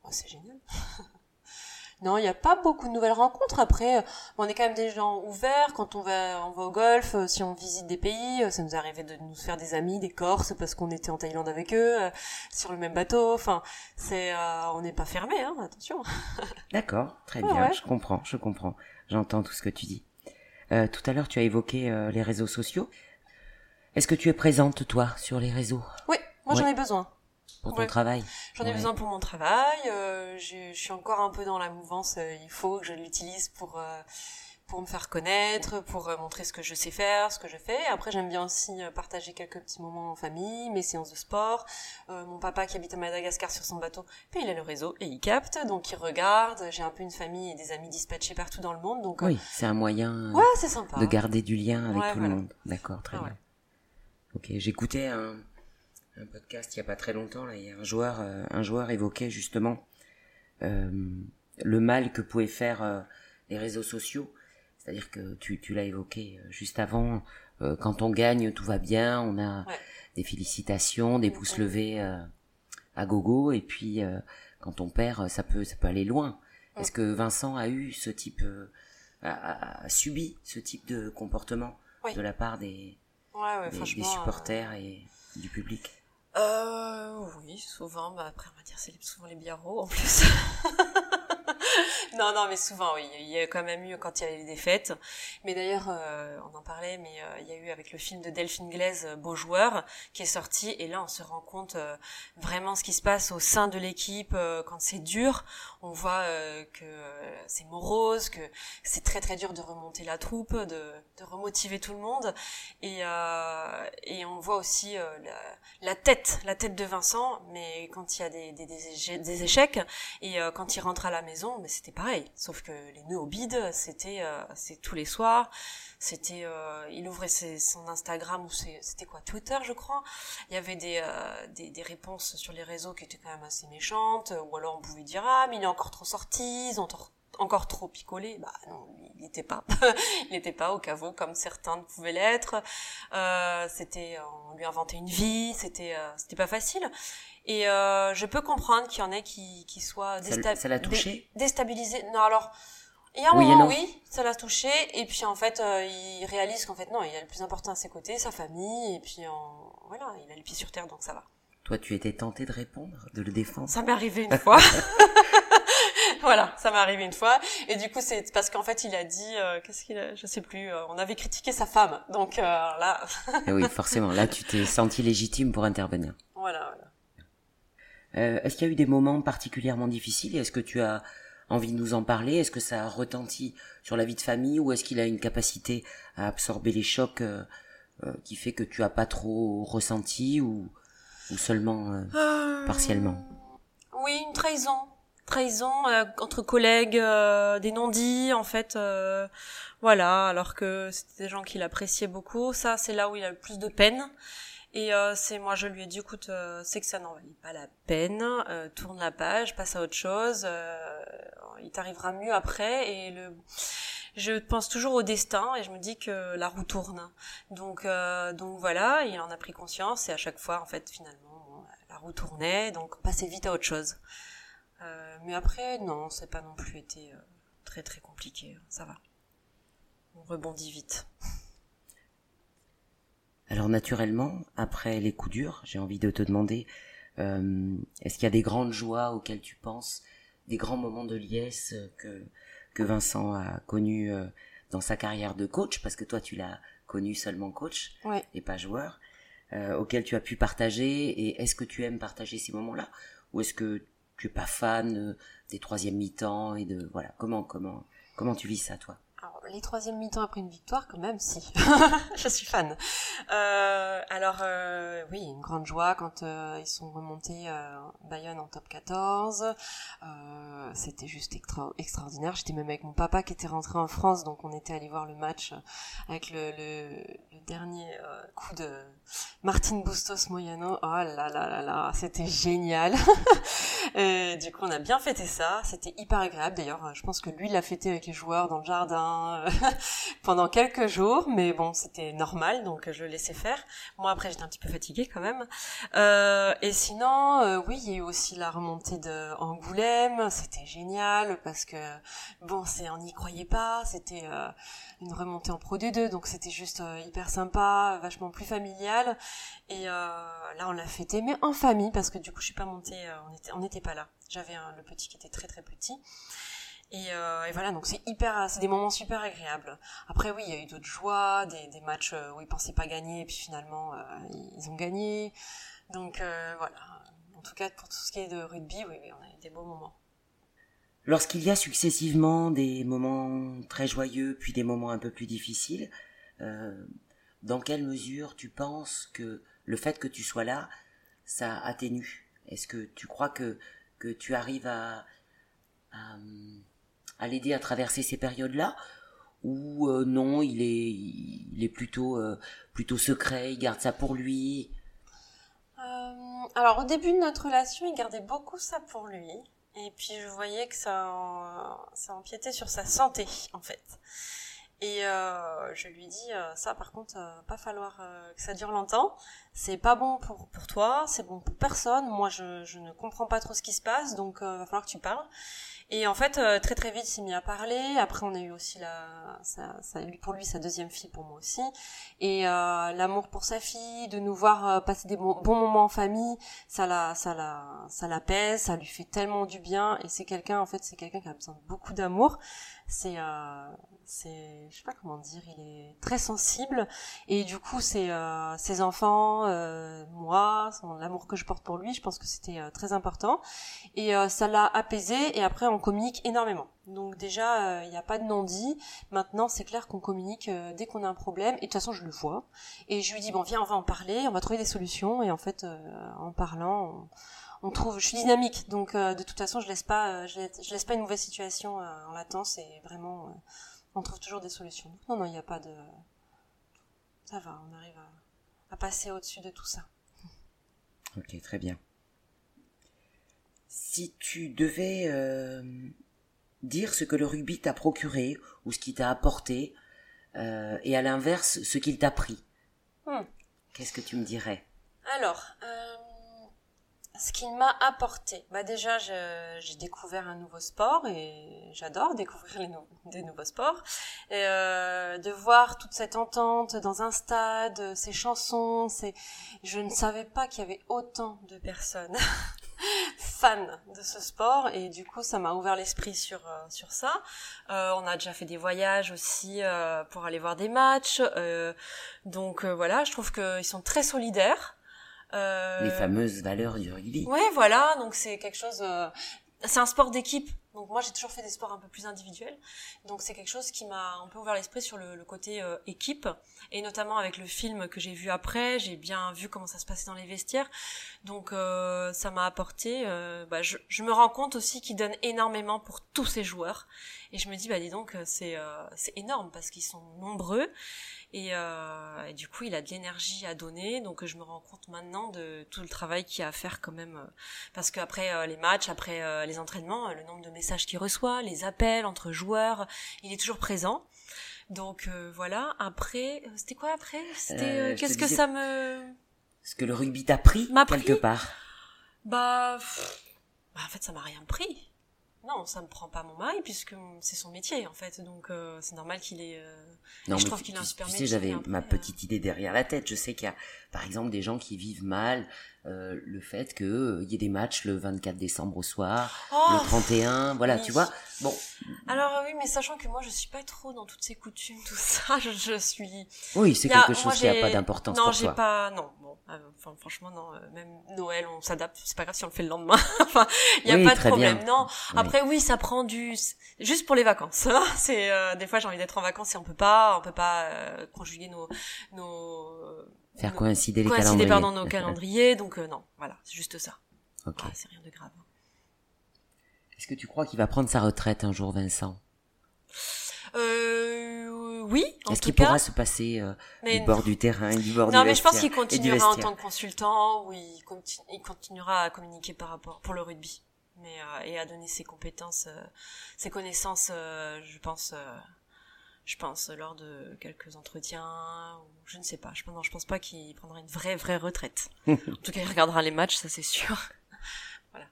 oh, c'est génial. non, il n'y a pas beaucoup de nouvelles rencontres. Après, euh, on est quand même des gens ouverts. Quand on va on va au golf, si on visite des pays, ça nous arrivait de nous faire des amis, des Corses, parce qu'on était en Thaïlande avec eux, euh, sur le même bateau. Enfin, c'est euh, on n'est pas fermé, hein. Attention. D'accord, très Ouais, bien, ouais. je comprends, je comprends. J'entends tout ce que tu dis. Euh, tout à l'heure, tu as évoqué euh, les réseaux sociaux. Est-ce que tu es présente, toi, sur les réseaux? Oui, moi j'en ai besoin. Pour ton travail? J'en ai besoin pour mon travail. Euh, je, je, suis encore un peu dans la mouvance. Euh, il faut que je l'utilise pour euh, pour me faire connaître, pour euh, montrer ce que je sais faire, ce que je fais. Après, j'aime bien aussi euh, partager quelques petits moments en famille, mes séances de sport. Euh, mon papa qui habite à Madagascar sur son bateau, ben, il a le réseau et il capte, donc il regarde. J'ai un peu une famille et des amis dispatchés partout dans le monde, donc oui, c'est un moyen ouais, c'est sympa. de garder du lien avec tout le monde. D'accord, très ah bien. Ok, j'écoutais un, un podcast il y a pas très longtemps là, un joueur, un joueur évoquait justement le mal que pouvaient faire les réseaux sociaux c'est-à-dire que tu, tu l'as évoqué euh, juste avant, euh, quand on gagne, tout va bien, on a des félicitations, des pouces levés euh, à gogo, et puis quand on perd, ça peut, ça peut aller loin. Est-ce que Vincent a eu ce type, a, subi ce type de comportement de la part des, des, supporters et du public? Euh, oui, souvent. Bah après, on va dire c'est souvent les biarros en plus. non, non, mais souvent, oui. Il y a quand même eu quand il y avait les défaites. Mais d'ailleurs, euh, on en parlait, mais euh, il y a eu avec le film de Delphine Glaise, euh, Beau joueur, qui est sorti. Et là, on se rend compte vraiment ce qui se passe au sein de l'équipe quand c'est dur. On voit que c'est morose, que c'est très très dur de remonter la troupe, de, remotiver tout le monde. Et, on voit aussi la, tête, la tête de Vincent, mais quand il y a des, des, des échecs et quand il rentre à la maison, mais c'était pareil. Sauf que les nœuds au bide, c'était euh, c'est tous les soirs. C'était, euh, il ouvrait son Instagram ou c'était quoi Twitter, je crois. Il y avait des, euh, des, des réponses sur les réseaux qui étaient quand même assez méchantes. Ou alors on pouvait dire ah mais il est encore trop sorti, ils ont encore trop picolé. Bah non, il n'était pas, il n'était pas au caveau comme certains pouvaient l'être. C'était, on lui inventait une vie. C'était, euh, c'était pas facile. Et euh, je peux comprendre qu'il y en ait qui, qui soient déstabilisés. Non, alors, il y a un moment, oui, ça l'a touché. Et puis, en fait, euh, il réalise qu'en fait, non, il y a le plus important à ses côtés, sa famille. Et puis, voilà, il a le pied sur terre, donc ça va. Toi, tu étais tenté de répondre, de le défendre? Ça m'est arrivé une fois. voilà, ça m'est arrivé une fois. Et du coup, c'est parce qu'en fait, il a dit, euh, qu'est-ce qu'il a, je sais plus, euh, on avait critiqué sa femme. Donc euh, là. Eh oui, forcément. Là, tu t'es senti légitime pour intervenir. Voilà, voilà. Euh, est-ce qu'il y a eu des moments particulièrement difficiles Est-ce que tu as envie de nous en parler? Est-ce que ça a retenti sur la vie de famille ou est-ce qu'il a une capacité à absorber les chocs euh, euh, qui fait que tu as pas trop ressenti ou, ou seulement partiellement? Oui, une trahison. Trahison entre collègues, des non-dits en fait. voilà, alors que c'était des gens qu'il appréciait beaucoup. Ça, c'est là où il a le plus de peine. Et euh, c'est moi, je lui ai dit, écoute, euh, c'est que ça n'en valait pas la peine, euh, tourne la page, passe à autre chose, euh, il t'arrivera mieux après. Et le, je pense toujours au destin et je me dis que la roue tourne. Donc, donc voilà, il en a pris conscience et à chaque fois, en fait, finalement, la roue tournait, donc passer vite à autre chose. mais après, non, c'est pas non plus été très très compliqué, ça va. On rebondit vite. Alors naturellement, après les coups durs, j'ai envie de te demander, euh, est-ce qu'il y a des grandes joies auxquelles tu penses, des grands moments de liesse que, que Vincent a connus euh, dans sa carrière de coach, parce que toi tu l'as connu seulement coach et pas joueur, euh, auxquels tu as pu partager, et est-ce que tu aimes partager ces moments-là, ou est-ce que tu es pas fan des troisièmes mi-temps et de voilà comment comment comment tu vis ça toi? Les troisièmes mi-temps après une victoire, quand même, si. je suis fan. Euh, alors, euh, oui, une grande joie quand euh, ils sont remontés Bayonne en top 14. Euh, c'était juste extraordinaire. J'étais même avec mon papa qui était rentré en France, donc on était allé voir le match avec le, le, dernier coup de Martin Bustos Moyano. Oh là là là là, c'était génial. du coup, on a bien fêté ça. C'était hyper agréable. D'ailleurs, je pense que lui l'a fêté avec les joueurs dans le jardin pendant quelques jours, mais bon, c'était normal, donc je le laissais faire. Moi, après, j'étais un petit peu fatiguée quand même. Euh, et sinon, euh, oui, il y a eu aussi la remontée de Angoulême, c'était génial parce que bon, c'est on n'y croyait pas, c'était euh, une remontée en Pro D2, donc c'était juste hyper sympa, vachement plus familial. Et là, on l'a fêté, mais en famille parce que du coup, je suis pas montée, on n'était pas là. J'avais le petit qui était très très petit. Et, euh, et, voilà, donc c'est hyper, c'est des moments super agréables. Après oui, il y a eu d'autres joies, des, matchs où ils pensaient pas gagner, et puis finalement ils ont gagné. Donc voilà. En tout cas, pour tout ce qui est de rugby, oui, oui on a eu des beaux moments. Lorsqu'il y a successivement des moments très joyeux, puis des moments un peu plus difficiles, euh, dans quelle mesure tu penses que le fait que tu sois là, ça atténue? Est-ce que tu crois que, que tu arrives à, l'aider à traverser ces périodes-là Ou euh, non, il est, il est plutôt, euh, plutôt secret, il garde ça pour lui? Alors au début de notre relation, il gardait beaucoup ça pour lui. Et puis je voyais que ça, ça empiétait sur sa santé en fait. Et euh, je lui dis euh, ça par contre euh, pas falloir euh, que ça dure longtemps. C'est pas bon pour pour toi, c'est bon pour personne. Moi je, je ne comprends pas trop ce qui se passe donc va falloir que tu parles. Et en fait très très vite il s'est mis à parler. Après on a eu aussi la ça, ça, pour lui sa deuxième fille pour moi aussi. Et l'amour pour sa fille, de nous voir passer des bons, bons moments en famille, ça la ça la ça l'apaise, ça lui fait tellement du bien. Et c'est quelqu'un en fait c'est quelqu'un qui a besoin de beaucoup d'amour. C'est c'est je sais pas comment dire il est très sensible. Et du coup c'est euh, ses enfants euh, moi l'amour que je porte pour lui je pense que c'était euh, très important. Et euh, ça l'a apaisé et après on communique énormément. Donc déjà il n'y a pas de non-dit. Maintenant c'est clair qu'on communique dès qu'on a un problème. Et de toute façon je le vois. Et je lui dis bon viens on va en parler on va trouver des solutions. Et en fait en parlant on, trouve je suis dynamique. Donc de toute façon je laisse pas je laisse, je laisse pas une mauvaise situation en latence. Et vraiment on trouve toujours des solutions. Non, non, il n'y a pas de... Ça va, on arrive à, passer au-dessus de tout ça. Ok, très bien. Si tu devais euh, dire ce que le rugby t'a procuré ou ce qu'il t'a apporté, euh, et à l'inverse, ce qu'il t'a pris, hmm. qu'est-ce que tu me dirais? Alors, euh, ce qu'il m'a apporté, bah déjà j'ai découvert un nouveau sport et j'adore découvrir les des nouveaux sports. Et euh, de voir toute cette entente dans un stade, ces chansons, c'est, je ne savais pas qu'il y avait autant de personnes fans de ce sport et du coup ça m'a ouvert l'esprit sur euh, sur ça. Euh, on a déjà fait des voyages aussi euh, pour aller voir des matchs, euh, donc voilà, je trouve qu'ils sont très solidaires. Euh... Les fameuses valeurs du rugby. Ouais, voilà. Donc c'est quelque chose. Euh... C'est un sport d'équipe. Donc moi j'ai toujours fait des sports un peu plus individuels. Donc c'est quelque chose qui m'a un peu ouvert l'esprit sur le, côté euh, équipe et notamment avec le film que j'ai vu après, j'ai bien vu comment ça se passait dans les vestiaires. Donc euh, ça m'a apporté. Euh, bah, je, me rends compte aussi qu'il donne énormément pour tous ces joueurs et je me dis bah dis donc c'est c'est énorme parce qu'ils sont nombreux et, du coup, il a de l'énergie à donner. Donc, je me rends compte maintenant de tout le travail qu'il y a à faire quand même. Parce qu'après les matchs, après les entraînements, le nombre de messages qu'il reçoit, les appels entre joueurs, il est toujours présent. Donc voilà. Après, c'était quoi après? C'était qu'est-ce que ça me Ce que le rugby t'a pris quelque part? Bah, bah, en fait, ça m'a rien pris non, ça me prend pas mon mari puisque c'est son métier en fait, donc euh, c'est normal qu'il ait. Euh... Non, je trouve qu'il a un super tu sais, j'avais ma petite idée derrière la tête. Je sais qu'il y a, par exemple, des gens qui vivent mal euh, le fait que euh, il y ait des matchs le 24 décembre au soir, le 31, voilà, tu vois. Bon. Alors oui, mais sachant que moi je suis pas trop dans toutes ces coutumes, tout ça, je, suis. Oui, c'est quelque chose qui a pas d'importance pour toi. Non, j'ai pas, non, bon, euh, enfin franchement non, même Noël on s'adapte, c'est pas grave si on le fait le lendemain. enfin, il y a pas de problème. Non, après oui, ça prend du, juste pour les vacances. c'est des fois j'ai envie d'être en vacances et on peut pas, on peut pas conjuguer nos nos Faire coïncider les coïncider, calendriers. pardon, nos calendriers, donc euh, non, voilà, c'est juste ça. Ok. Ah, c'est rien de grave. Est-ce que tu crois qu'il va prendre sa retraite un jour, Vincent? Euh, oui, en Est-ce qu'il pourra se passer euh, du bord du terrain, du bord non, mais je pense qu'il continuera en tant que consultant, ou il, il, continuera à communiquer par rapport pour le rugby, mais euh, et à donner ses compétences, euh, ses connaissances, je pense je pense, lors de quelques entretiens, ou je ne sais pas. Je, non, je pense pas qu'il prendra une vraie, vraie retraite. en tout cas, il regardera les matchs, ça c'est sûr. voilà.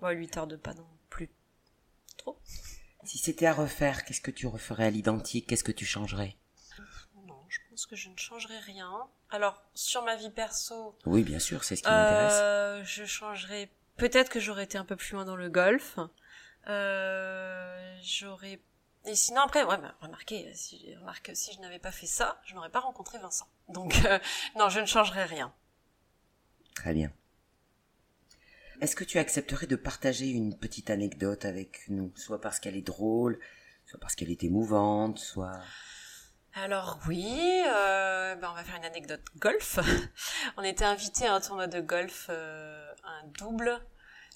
Bon, lui tarde pas non plus trop. Si c'était à refaire, qu'est-ce que tu referais à l'identique? Qu'est-ce que tu changerais? Non, je pense que je ne changerais rien. Alors, sur ma vie perso... Oui, bien sûr, c'est ce qui m'intéresse. Euh, je changerais... Peut-être que j'aurais été un peu plus loin dans le golf. Euh, j'aurais et sinon après, ouais, bah, remarquez, si, remarque, si je n'avais pas fait ça, je n'aurais pas rencontré Vincent. Donc euh, non, je ne changerai rien. Très bien. Est-ce que tu accepterais de partager une petite anecdote avec nous, soit parce qu'elle est drôle, soit parce qu'elle est émouvante, soit... Alors oui, euh, ben on va faire une anecdote golf. on était invité à un tournoi de golf, euh, un double,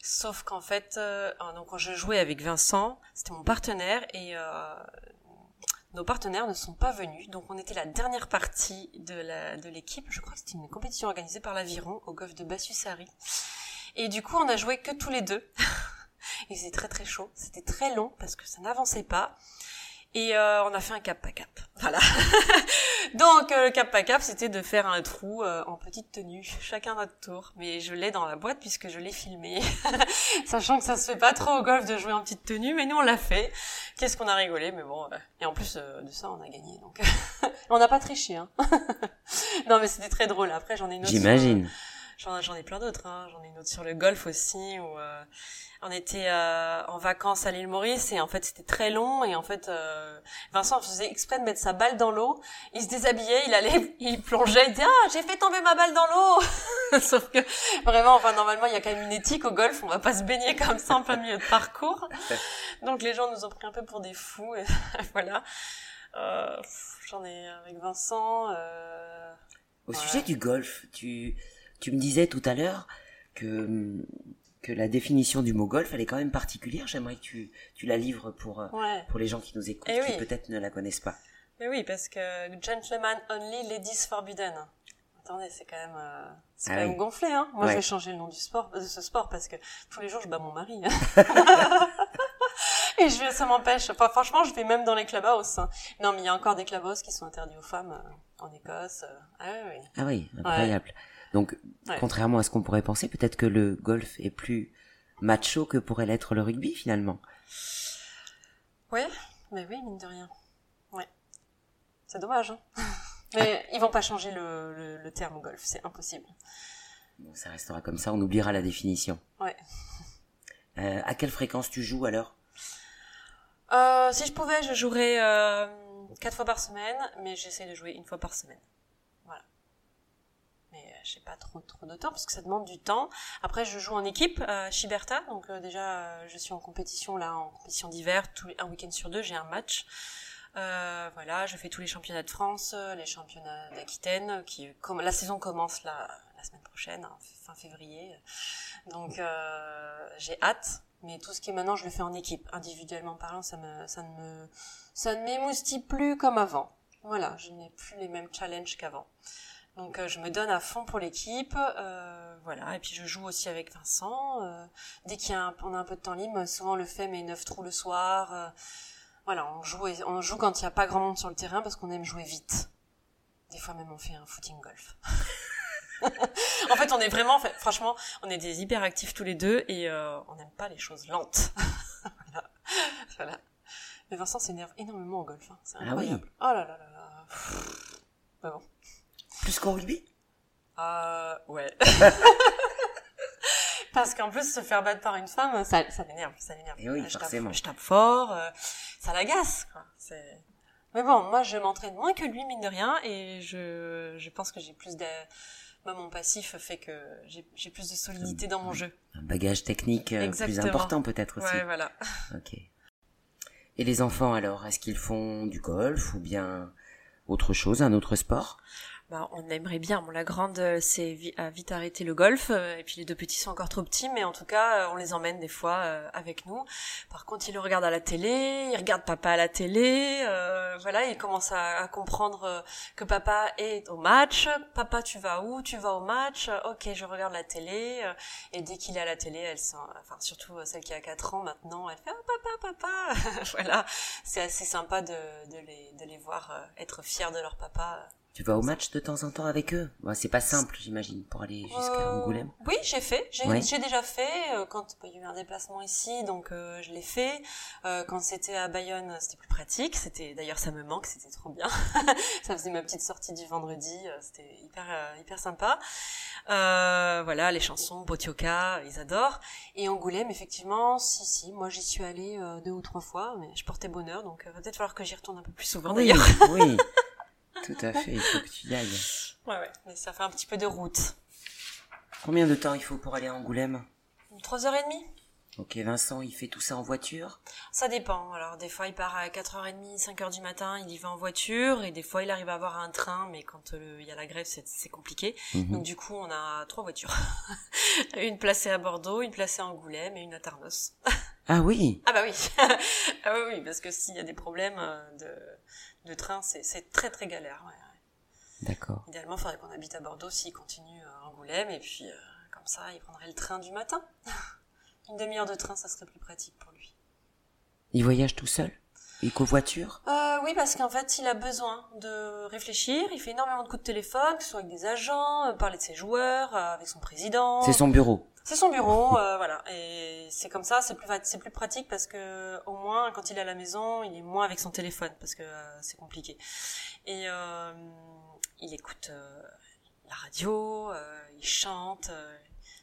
sauf qu'en fait, euh, donc quand je jouais avec Vincent, c'était mon partenaire et euh, nos partenaires ne sont pas venus, donc on était la dernière partie de la de l'équipe. Je crois que c'était une compétition organisée par l'Aviron au golf de Bassusari. Et du coup, on a joué que tous les deux. Il faisait très très chaud, c'était très long parce que ça n'avançait pas. Et euh, on a fait un cap à cap. Voilà. Donc euh, le cap à cap, c'était de faire un trou euh, en petite tenue, chacun notre tour. Mais je l'ai dans la boîte puisque je l'ai filmé, sachant que ça se fait pas trop au golf de jouer en petite tenue, mais nous on l'a fait. Qu'est-ce qu'on a rigolé, mais bon. et en plus de ça, on a gagné. Donc on n'a pas triché. Hein. non, mais c'était très drôle. Après, j'en ai une autre. J'imagine. J'en ai plein d'autres. Hein. J'en ai une autre sur le golf aussi où on était euh, en vacances à l'île Maurice et en fait c'était très long et en fait euh, Vincent faisait exprès de mettre sa balle dans l'eau. Il se déshabillait, il allait, il plongeait, il disait ah j'ai fait tomber ma balle dans l'eau. Sauf que vraiment, enfin normalement il y a quand même une éthique au golf, on va pas se baigner comme ça en plein milieu de parcours. Donc les gens nous ont pris un peu pour des fous et voilà. Euh, J'en ai avec Vincent. Euh, au sujet du golf, tu tu me disais tout à l'heure que que la définition du mot golf, elle est quand même particulière. J'aimerais que tu, tu la livres pour, euh, pour les gens qui nous écoutent, eh qui peut-être ne la connaissent pas. Mais oui, parce que gentleman only, ladies forbidden. Attendez, c'est quand même, euh, c'est ah quand même gonflé, hein. Moi, je vais changer le nom du sport, de ce sport parce que tous les jours, je bats mon mari. Et je, ça m'empêche. Enfin, franchement, je vais même dans les clubhouses. Hein. Non, mais il y a encore des clubhouses qui sont interdits aux femmes euh, en Écosse. Ah oui, Ah oui, incroyable. Donc, contrairement à ce qu'on pourrait penser, peut-être que le golf est plus macho que pourrait l'être le rugby finalement. Ouais, mais oui, mine de rien. Ouais. C'est dommage. Hein mais ils vont pas changer le, le, terme golf, c'est impossible. Bon, ça restera comme ça, on oubliera la définition. Ouais. Euh, à quelle fréquence tu joues alors? Euh, Si je pouvais, je jouerais euh, quatre fois par semaine, mais j'essaie de jouer une fois par semaine j'ai pas trop trop de temps parce que ça demande du temps. Après, je joue en équipe à Chiberta, donc euh, déjà euh, je suis en compétition là, en compétition d'hiver, un week-end sur deux, j'ai un match. Euh, voilà, je fais tous les championnats de France, les championnats d'Aquitaine, la saison commence la semaine prochaine, hein, fin février. Donc j'ai hâte, mais tout ce qui est maintenant, je le fais en équipe. Individuellement parlant, ça ne me ça ne m'émoustille plus comme avant. Voilà, je n'ai plus les mêmes challenges qu'avant. Donc euh, je me donne à fond pour l'équipe, euh, voilà. Et puis je joue aussi avec Vincent. Euh, dès qu'il y a un, on a un peu de temps libre, souvent on le fait, mais neuf trous le soir. voilà, on joue, on joue quand il n'y a pas grand monde sur le terrain parce qu'on aime jouer vite. Des fois même on fait un footing golf. en fait, on est vraiment, franchement, on est des hyperactifs tous les deux et on n'aime pas les choses lentes. voilà. voilà. Mais Vincent s'énerve énormément au golf. Hein. C'est incroyable. Ah oui. Oh là là là là. Mais bon. Plus qu'en rugby? Euh, ouais. Parce qu'en plus, se faire battre par une femme, ça, ça l'énerve, ça l'énerve. Et oui, je forcément. Tape, je tape fort, euh, ça l'agace, quoi. C'est... Mais bon, moi, je m'entraîne moins que lui, mine de rien, et je, je pense que j'ai plus de... Moi, mon passif fait que j'ai, j'ai plus de solidité dans mon jeu. Un bagage technique euh, plus important, peut-être aussi. Ouais, voilà. Ok. Et les enfants, alors, est-ce qu'ils font du golf ou bien autre chose, un autre sport? Bah, on aimerait bien. Bon, la grande, euh, c'est a vite arrêté le golf, euh, et puis les deux petits sont encore trop petits, mais en tout cas, euh, on les emmène des fois avec nous. Par contre, ils le regardent à la télé, ils regardent papa à la télé, voilà, ils commencent à, comprendre que papa est au match. Papa, tu vas où? Tu vas au match? Ok, je regarde la télé. et dès qu'il est à la télé, elle enfin surtout celle qui a 4 ans maintenant, elle fait oh, papa, papa. voilà, c'est assez sympa de, de, les, de les voir être fiers de leur papa Tu vas au match de temps en temps avec eux? Bah, C'est pas simple, j'imagine, pour aller jusqu'à Euh, Angoulême. Oui, j'ai fait. J'ai Ouais. déjà fait euh, quand bah, il y a eu un déplacement ici, donc euh, je l'ai fait. Euh, quand c'était à Bayonne, c'était plus pratique. C'était d'ailleurs ça me manque, c'était trop bien. ça faisait ma petite sortie du vendredi, euh, c'était hyper hyper sympa. Euh, voilà, les chansons, Botioka, ils adorent. Et Angoulême, effectivement, si si, moi j'y suis allée deux ou trois fois, mais je portais bonheur, donc va peut-être falloir que j'y retourne un peu plus souvent Oui, d'ailleurs. oui. Tout à fait, il faut que tu y ailles. Ouais ouais, mais ça fait un petit peu de route. Combien de temps il faut pour aller à Angoulême? Trois heures et demie. Ok, Vincent, il fait tout ça en voiture? Ça dépend. Alors, des fois, il part à 4h30, 5h du matin, il y va en voiture, et des fois, il arrive à avoir un train, mais quand euh, il y a la grève, c'est compliqué. Mhm. Donc, du coup, on a trois voitures. une placée à Bordeaux, une placée à Angoulême et une à Tarnos. Ah oui? Ah bah oui Ah oui, oui, parce que s'il y a des problèmes euh, de, de train, c'est très très galère. ouais, ouais. D'accord. Idéalement, il faudrait qu'on habite à Bordeaux s'il continue à Angoulême, et puis, euh, comme ça, il prendrait le train du matin. une demi-heure de train, ça serait plus pratique pour lui. Il voyage tout seul? Il covoiture Euh, oui, parce qu'en fait, il a besoin de réfléchir. Il fait énormément de coups de téléphone, que ce soit avec des agents, euh, parler de ses joueurs, euh, avec son président. C'est son bureau. C'est son bureau, euh, voilà. Et c'est comme ça, c'est plus c'est plus pratique parce que au moins quand il est à la maison, il est moins avec son téléphone parce que euh, c'est compliqué. Et euh, il écoute la radio, euh, il chante.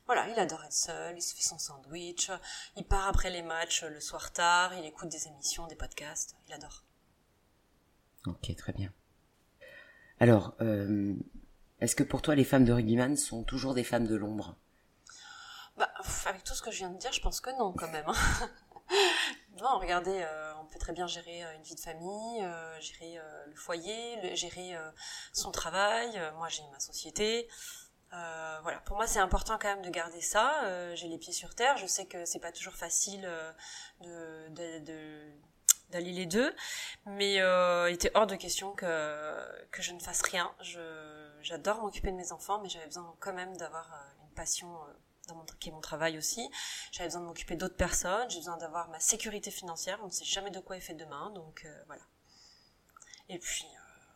Voilà, il adore être seul, il se fait son sandwich, il part après les matchs le soir tard, il écoute des émissions, des podcasts, il adore. Ok, très bien. Alors, euh, est-ce que pour toi, les femmes de rugbyman sont toujours des femmes de l'ombre? Bah, avec tout ce que je viens de dire, je pense que non, quand même. hein. non, regardez, euh, on peut très bien gérer euh, une vie de famille, euh, gérer le foyer, le- gérer son travail. Moi, j'ai ma société. Euh, voilà, pour moi, c'est important quand même de garder ça. Euh, j'ai les pieds sur terre. Je sais que c'est pas toujours facile euh, de, de, de- d'allier les deux, mais euh, il était hors de question que que je ne fasse rien. J'adore m'occuper de mes enfants, mais j'avais besoin quand même d'avoir euh, une passion dans mon, qui est mon travail aussi. J'avais besoin de m'occuper d'autres personnes, j'ai besoin d'avoir ma sécurité financière, on ne sait jamais de quoi est fait demain, donc voilà. Et puis,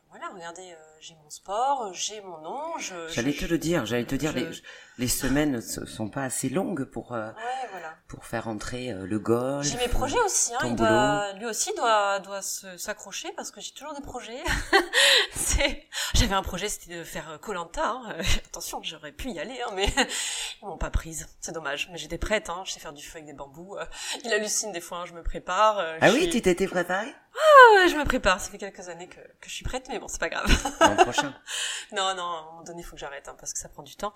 voilà, regardez, j'ai mon sport, j'ai mon nom. J'allais te le dire, j'allais te dire, je- les, les semaines ne sont pas assez longues pour, euh, Ouais, voilà. pour faire entrer euh, le golf. J'ai mes projets aussi, hein, il doit, lui aussi doit, doit s'accrocher parce que j'ai toujours des projets. c'est, j'avais un projet, c'était de faire Colanta. Hein. Euh, Attention, j'aurais pu y aller, hein, mais ils m'ont pas prise. C'est dommage. Mais j'étais prête, hein. Je sais faire du feu avec des bambous. Il hallucine des fois, hein, je me prépare. Ah oui, suis- tu t'étais préparé Ah ouais, je me prépare. Ça fait quelques années que, que je suis prête, mais bon, c'est pas grave. Non, non, à un moment donné, il faut que j'arrête, hein, parce que ça prend du temps.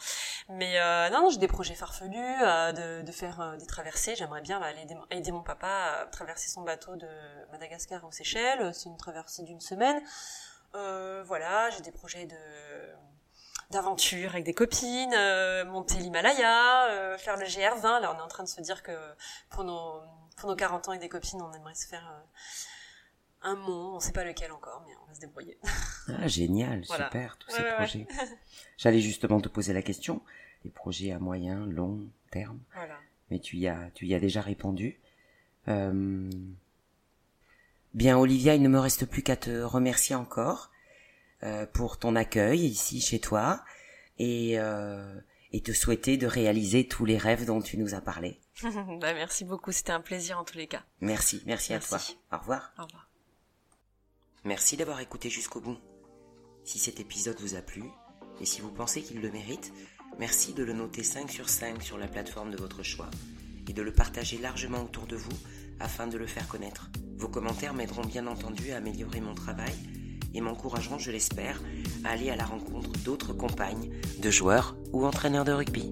Mais euh, non, non, j'ai des projets farfelus, euh, de, faire euh, des traversées. J'aimerais bien aller aider, mon papa à traverser son bateau de Madagascar aux Seychelles. C'est une traversée d'une semaine. Voilà, j'ai des projets de d'aventure avec des copines, monter l'Himalaya, faire le GR20. Là, on est en train de se dire que pour nos pour nos 40 ans avec des copines, on aimerait se faire un mont. On sait pas lequel encore, mais on va se débrouiller. Ah, génial, Voilà. super, tous Ouais, ces ouais, ouais. projets. J'allais justement te poser la question, les projets à moyen, long terme, Voilà. mais tu y as, tu y as déjà répondu. Euh, Bien, Olivia, il ne me reste plus qu'à te remercier encore euh, pour ton accueil ici chez toi et, euh, et te souhaiter de réaliser tous les rêves dont tu nous as parlé. bah, merci beaucoup, c'était un plaisir en tous les cas. Merci, merci, à Merci. toi. Au revoir. Au revoir. Merci d'avoir écouté jusqu'au bout. Si cet épisode vous a plu, et si vous pensez qu'il le mérite, merci de le noter 5 sur 5 sur la plateforme de votre choix, et de le partager largement autour de vous afin de le faire connaître. Vos commentaires m'aideront bien entendu à améliorer mon travail et m'encourageront, je l'espère, à aller à la rencontre d'autres compagnes, de joueurs ou entraîneurs de rugby.